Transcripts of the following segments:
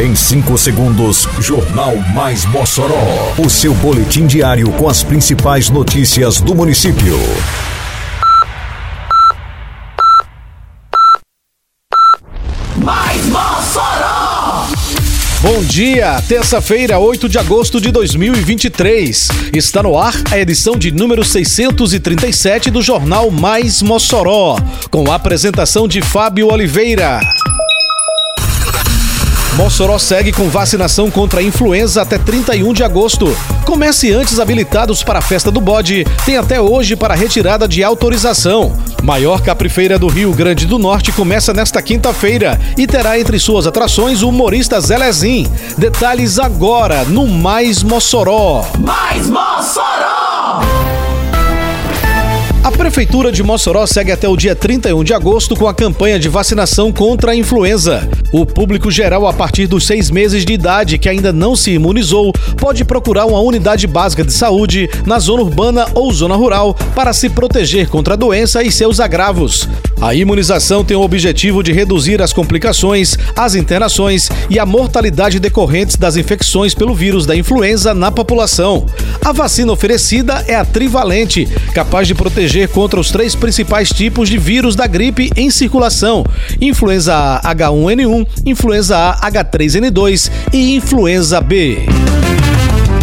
Em 5 segundos, Jornal Mais Mossoró. O seu boletim diário com as principais notícias do município. Mais Mossoró! Bom dia, terça-feira, 8 de agosto de 2023. Está no ar a edição de número 637 do Jornal Mais Mossoró, com a apresentação de Fábio Oliveira. Mossoró segue com vacinação contra a influenza até 31 de agosto. Comerciantes habilitados para a festa do bode têm até hoje para retirada de autorização. Maior caprifeira do Rio Grande do Norte começa nesta quinta-feira e terá entre suas atrações o humorista Zelezin. Detalhes agora no Mais Mossoró. Mais Mossoró! A Prefeitura de Mossoró segue até o dia 31 de agosto com a campanha de vacinação contra a influenza. O público geral a partir dos seis meses de idade que ainda não se imunizou pode procurar uma unidade básica de saúde na zona urbana ou zona rural para se proteger contra a doença e seus agravos. A imunização tem o objetivo de reduzir as complicações, as internações e a mortalidade decorrentes das infecções pelo vírus da influenza na população. A vacina oferecida é a trivalente, capaz de proteger contra os três principais tipos de vírus da gripe em circulação: influenza A H1N1, influenza A H3N2 e influenza B.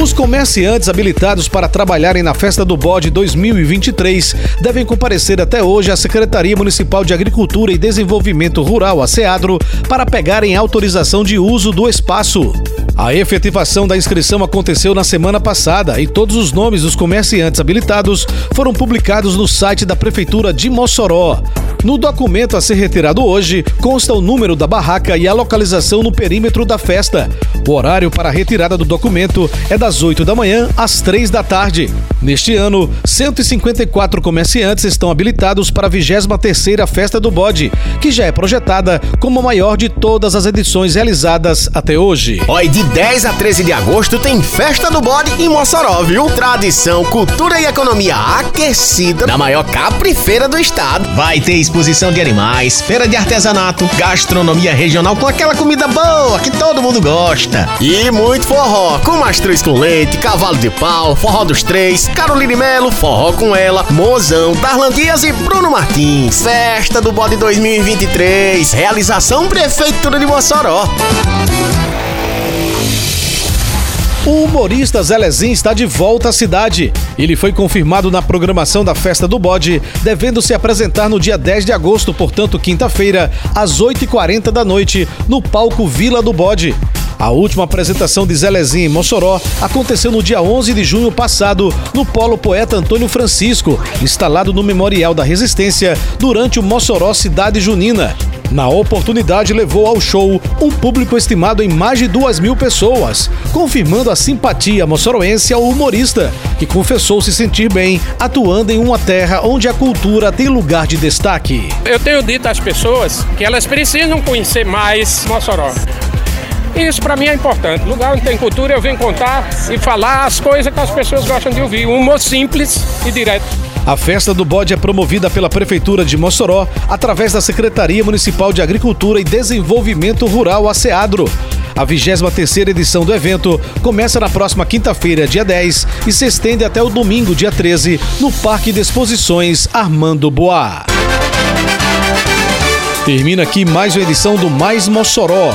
Os comerciantes habilitados para trabalharem na Festa do Bode 2023 devem comparecer até hoje à Secretaria Municipal de Agricultura e Desenvolvimento Rural, a SEADRO, para pegarem autorização de uso do espaço. A efetivação da inscrição aconteceu na semana passada e todos os nomes dos comerciantes habilitados foram publicados no site da Prefeitura de Mossoró. No documento a ser retirado hoje, consta o número da barraca e a localização no perímetro da festa. O horário para a retirada do documento é das 8 da manhã às 3 da tarde. Neste ano, 154 comerciantes estão habilitados para a 23ª Festa do Bode, que já é projetada como a maior de todas as edições realizadas até hoje. Oi, de 10 a 13 de agosto tem Festa do Bode em Mossoró, viu? Tradição, cultura e economia aquecida na maior caprifeira do estado. Vai ter exposição de animais, feira de artesanato, gastronomia regional com aquela comida boa que todo mundo gosta. E muito forró, com mastruz com leite, cavalo de pau, forró dos três, Caroline Melo, forró com ela, Mozão, Darlan Dias e Bruno Martins. Festa do Bode 2023, realização Prefeitura de Mossoró. O humorista Zelezinho está de volta à cidade. Ele foi confirmado na programação da Festa do Bode, devendo se apresentar no dia 10 de agosto, portanto, quinta-feira, às 8h40 da noite, no palco Vila do Bode. A última apresentação de Zelezinho em Mossoró aconteceu no dia 11 de junho passado, no Polo Poeta Antônio Francisco, instalado no Memorial da Resistência, durante o Mossoró Cidade Junina. Na oportunidade, levou ao show um público estimado em mais de duas mil pessoas, confirmando a simpatia moçoroense ao humorista, que confessou se sentir bem atuando em uma terra onde a cultura tem lugar de destaque. Eu tenho dito às pessoas que elas precisam conhecer mais Mossoró. Isso para mim é importante. Lugar onde tem cultura, eu venho contar e falar as coisas que as pessoas gostam de ouvir. Um humor simples e direto. A festa do bode é promovida pela Prefeitura de Mossoró através da Secretaria Municipal de Agricultura e Desenvolvimento Rural, a SEADRO. A 23ª edição do evento começa na próxima quinta-feira, dia 10, e se estende até o domingo, dia 13, no Parque de Exposições Armando Boá. Termina aqui mais uma edição do Mais Mossoró,